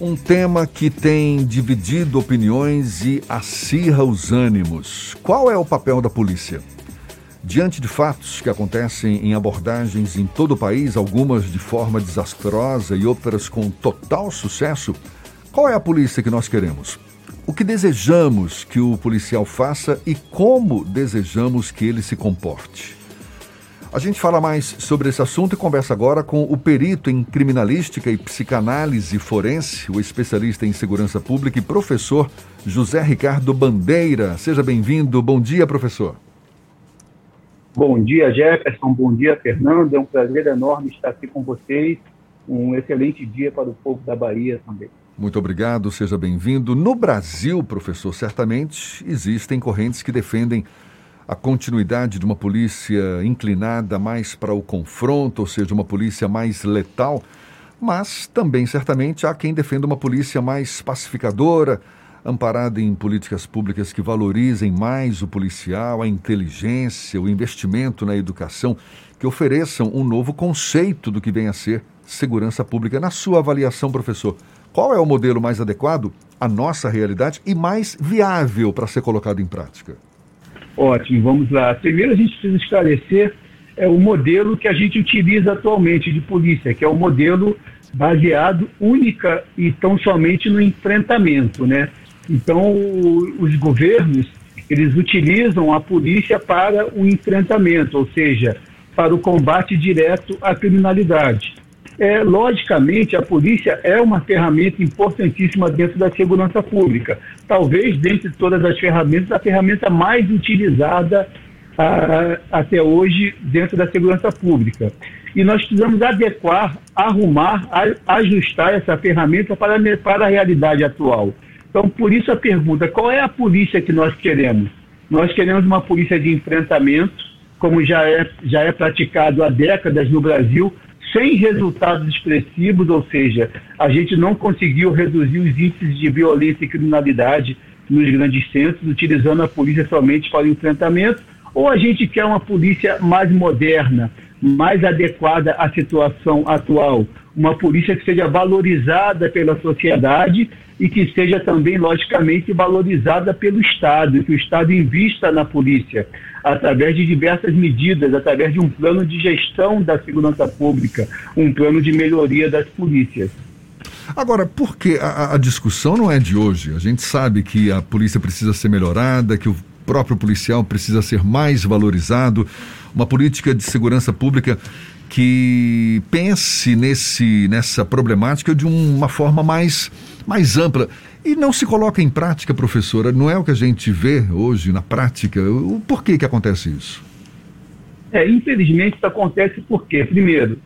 Um tema que tem dividido opiniões e acirra os ânimos. Qual é o papel da polícia? Diante de fatos que acontecem em abordagens em todo o país, algumas de forma desastrosa e outras com total sucesso, qual é a polícia que nós queremos? O que desejamos que o policial faça e como desejamos que ele se comporte? A gente fala mais sobre esse assunto e conversa agora com o perito em criminalística e psicanálise forense, o especialista em segurança pública e professor José Ricardo Bandeira. Seja bem-vindo. Bom dia, professor. Bom dia, Jefferson. Bom dia, Fernando. É um prazer enorme estar aqui com vocês. Um excelente dia para o povo da Bahia também. Muito obrigado, seja bem-vindo. No Brasil, professor, certamente existem correntes que defendem a continuidade de uma polícia inclinada mais para o confronto, ou seja, uma polícia mais letal, mas também certamente há quem defenda uma polícia mais pacificadora, amparada em políticas públicas que valorizem mais o policial, a inteligência, o investimento na educação, que ofereçam um novo conceito do que vem a ser segurança pública. Na sua avaliação, professor, qual é o modelo mais adequado à nossa realidade e mais viável para ser colocado em prática? Ótimo, vamos lá. Primeiro a gente precisa esclarecer é, o modelo que a gente utiliza atualmente de polícia, que é o modelo baseado única e tão somente no enfrentamento, né? Então, os governos, eles utilizam a polícia para o enfrentamento, ou seja, para o combate direto à criminalidade. É, logicamente, a polícia é uma ferramenta importantíssima dentro da segurança pública. Talvez, dentre todas as ferramentas, a ferramenta mais utilizada a, até hoje dentro da segurança pública. E nós precisamos adequar, arrumar, a, ajustar essa ferramenta para, para a realidade atual. Então, por isso a pergunta: qual é a polícia que nós queremos? Nós queremos uma polícia de enfrentamento, como já é, já é praticado há décadas no Brasil, sem resultados expressivos, ou seja, a gente não conseguiu reduzir os índices de violência e criminalidade nos grandes centros, utilizando a polícia somente para o enfrentamento, ou a gente quer uma polícia mais moderna, mais adequada à situação atual, uma polícia que seja valorizada pela sociedade e que seja também, logicamente, valorizada pelo Estado, que o Estado invista na polícia, através de diversas medidas, através de um plano de gestão da segurança pública, um plano de melhoria das polícias. Agora, por que a, a discussão não é de hoje? A gente sabe que a polícia precisa ser melhorada, que o próprio policial precisa ser mais valorizado, uma política de segurança pública que pense nesse, nessa problemática de uma forma mais, mais ampla. E não se coloca em prática, professora, não é o que a gente vê hoje na prática? O porquê que acontece isso? É, infelizmente isso acontece porque, primeiro,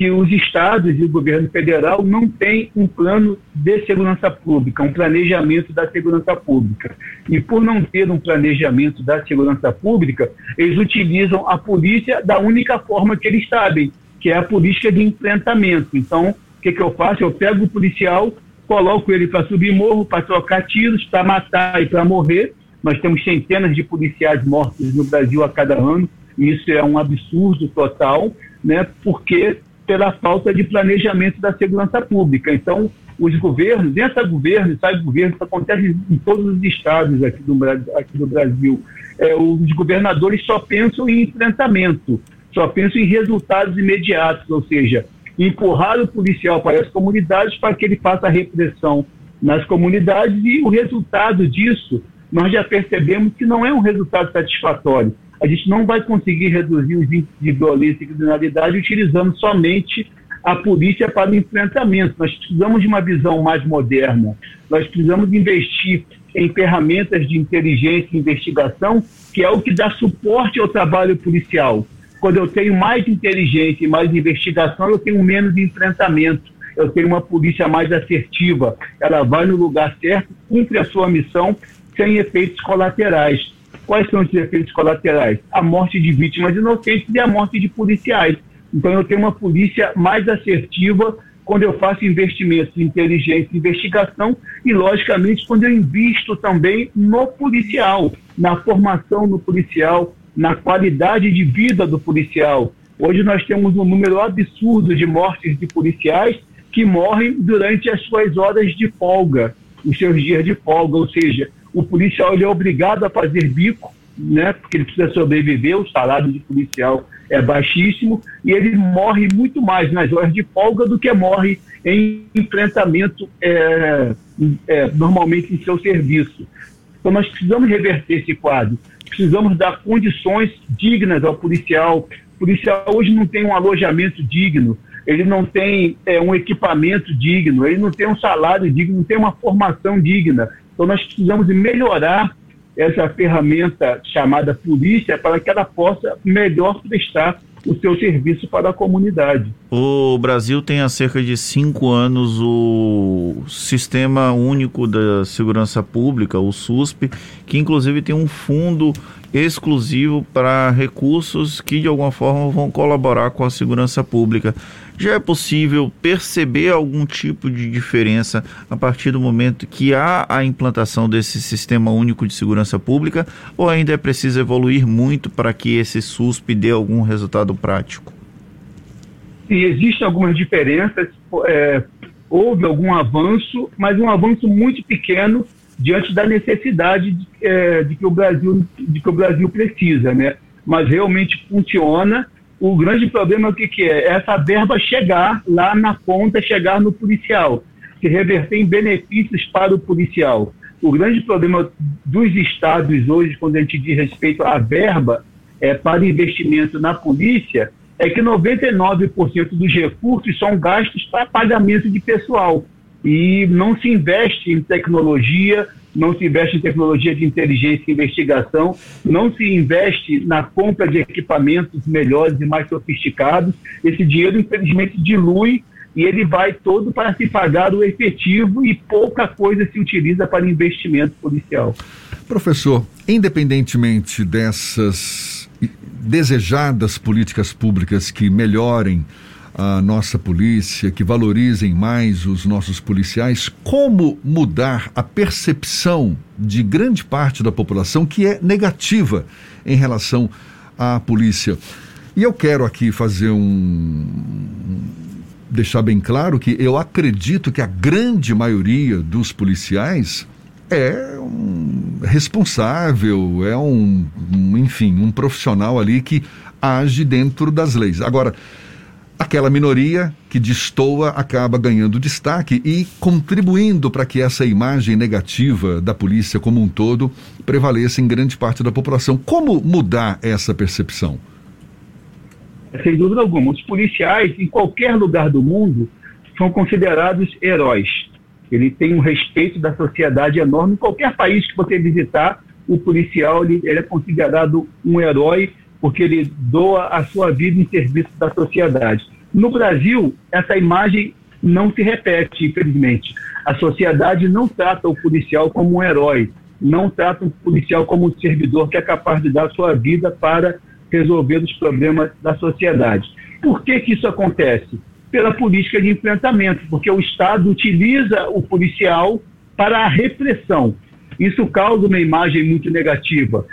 que os estados e o governo federal não têm um plano de segurança pública, um planejamento da segurança pública. E por não ter um planejamento da segurança pública, eles utilizam a polícia da única forma que eles sabem, que é a política de enfrentamento. Então, o que, que eu faço? Eu pego o policial, coloco ele para subir morro, para trocar tiros, para matar e para morrer. Nós temos centenas de policiais mortos no Brasil a cada ano, e isso é um absurdo total, né? porque pela falta de planejamento da segurança pública. Então, os governos, entra governo, sai governo, isso acontece em todos os estados aqui do, aqui do Brasil. É, os governadores só pensam em enfrentamento, só pensam em resultados imediatos, ou seja, empurrar o policial para as comunidades para que ele faça a repressão nas comunidades e o resultado disso nós já percebemos que não é um resultado satisfatório a gente não vai conseguir reduzir os índices de violência e criminalidade utilizando somente a polícia para o enfrentamento. Nós precisamos de uma visão mais moderna. Nós precisamos investir em ferramentas de inteligência e investigação, que é o que dá suporte ao trabalho policial. Quando eu tenho mais inteligência e mais investigação, eu tenho menos enfrentamento. Eu tenho uma polícia mais assertiva. Ela vai no lugar certo, cumpre a sua missão sem efeitos colaterais. Quais são os efeitos colaterais? A morte de vítimas inocentes e a morte de policiais. Então, eu tenho uma polícia mais assertiva quando eu faço investimentos em inteligência e investigação e, logicamente, quando eu invisto também no policial, na formação do policial, na qualidade de vida do policial. Hoje nós temos um número absurdo de mortes de policiais que morrem durante as suas horas de folga, os seus dias de folga, ou seja, o policial é obrigado a fazer bico, né, porque ele precisa sobreviver, o salário de policial é baixíssimo, e ele morre muito mais nas horas de folga do que morre em enfrentamento é, é, normalmente em seu serviço. Então nós precisamos reverter esse quadro, precisamos dar condições dignas ao policial. O policial hoje não tem um alojamento digno, ele não tem é, um equipamento digno, ele não tem um salário digno, não tem uma formação digna. Então nós precisamos melhorar essa ferramenta chamada polícia para que ela possa melhor prestar o seu serviço para a comunidade. O Brasil tem há cerca de cinco anos o Sistema Único da Segurança Pública, o SUSP, que inclusive tem um fundo exclusivo para recursos que de alguma forma vão colaborar com a segurança pública. Já é possível perceber algum tipo de diferença a partir do momento que há a implantação desse sistema único de segurança pública ou ainda é preciso evoluir muito para que esse SUSP dê algum resultado prático? Sim, existem algumas diferenças. É, houve algum avanço, mas um avanço muito pequeno diante da necessidade de, é, de, que o Brasil de que o Brasil precisa, né? Mas realmente funciona. O grande problema é o que, que é? Essa verba chegar lá na ponta, chegar no policial, se reverter em benefícios para o policial. O grande problema dos estados hoje, quando a gente diz respeito à verba é, para investimento na polícia, é que 99% dos recursos são gastos para pagamento de pessoal e não se investe em tecnologia, não se investe em tecnologia de inteligência e investigação, não se investe na compra de equipamentos melhores e mais sofisticados. Esse dinheiro, infelizmente, dilui e ele vai todo para se pagar o efetivo e pouca coisa se utiliza para investimento policial. Professor, independentemente dessas desejadas políticas públicas que melhorem a nossa polícia, que valorizem mais os nossos policiais, como mudar a percepção de grande parte da população que é negativa em relação à polícia. E eu quero aqui fazer um. deixar bem claro que eu acredito que a grande maioria dos policiais é um responsável, é um, um enfim, um profissional ali que age dentro das leis. Agora, aquela minoria que destoa acaba ganhando destaque e contribuindo para que essa imagem negativa da polícia como um todo prevaleça em grande parte da população. Como mudar essa percepção? Sem dúvida alguma. Os policiais, em qualquer lugar do mundo, são considerados heróis. Ele tem um respeito da sociedade enorme. Em qualquer país que você visitar, o policial ele, ele é considerado um herói porque ele doa a sua vida em serviço da sociedade. No Brasil, essa imagem não se repete, infelizmente. A sociedade não trata o policial como um herói, não trata o policial como um servidor que é capaz de dar a sua vida para resolver os problemas da sociedade. Por que, que isso acontece? Pela política de enfrentamento, porque o Estado utiliza o policial para a repressão. Isso causa uma imagem muito negativa.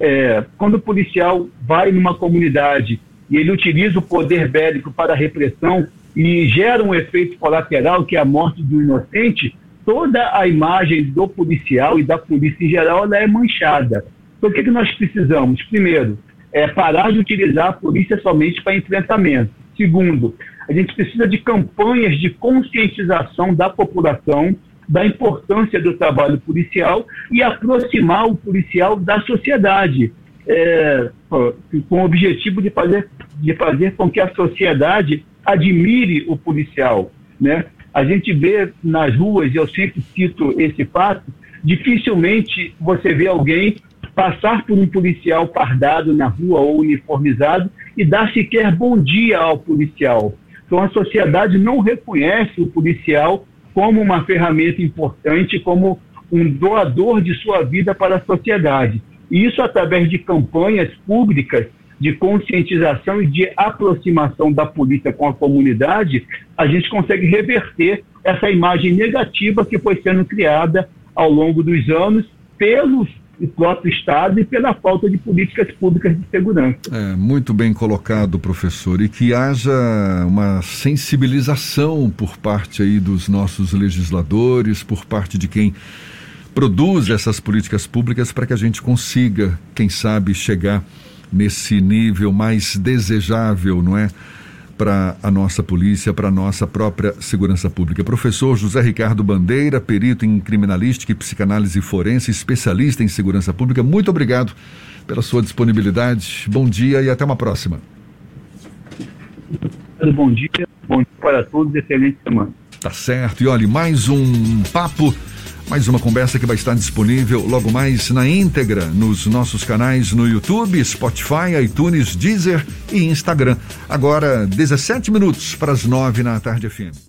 É, quando o policial vai numa comunidade e ele utiliza o poder bélico para a repressão e gera um efeito colateral que é a morte do inocente, toda a imagem do policial e da polícia em geral é manchada. Então, o que, que nós precisamos? Primeiro, é parar de utilizar a polícia somente para enfrentamento. Segundo, a gente precisa de campanhas de conscientização da população da importância do trabalho policial e aproximar o policial da sociedade, é, com o objetivo de fazer, de fazer com que a sociedade admire o policial. Né? A gente vê nas ruas, e eu sempre cito esse fato, dificilmente você vê alguém passar por um policial pardado na rua ou uniformizado e dar sequer bom dia ao policial. Então a sociedade não reconhece o policial como uma ferramenta importante, como um doador de sua vida para a sociedade. E isso através de campanhas públicas de conscientização e de aproximação da polícia com a comunidade, a gente consegue reverter essa imagem negativa que foi sendo criada ao longo dos anos pelos do próprio Estado e pela falta de políticas públicas de segurança. É, muito bem colocado, professor, e que haja uma sensibilização por parte aí dos nossos legisladores, por parte de quem produz essas políticas públicas para que a gente consiga, quem sabe, chegar nesse nível mais desejável, não é? Para a nossa polícia, para a nossa própria segurança pública. Professor José Ricardo Bandeira, perito em criminalística e psicanálise forense, especialista em segurança pública, muito obrigado pela sua disponibilidade. Bom dia e até uma próxima. Bom dia, bom dia para todos, excelente semana. Tá certo. E olha, mais um papo mais uma conversa que vai estar disponível logo mais na íntegra nos nossos canais no YouTube, Spotify, iTunes, Deezer e Instagram. Agora, 17 minutos para as 9 na tarde FM.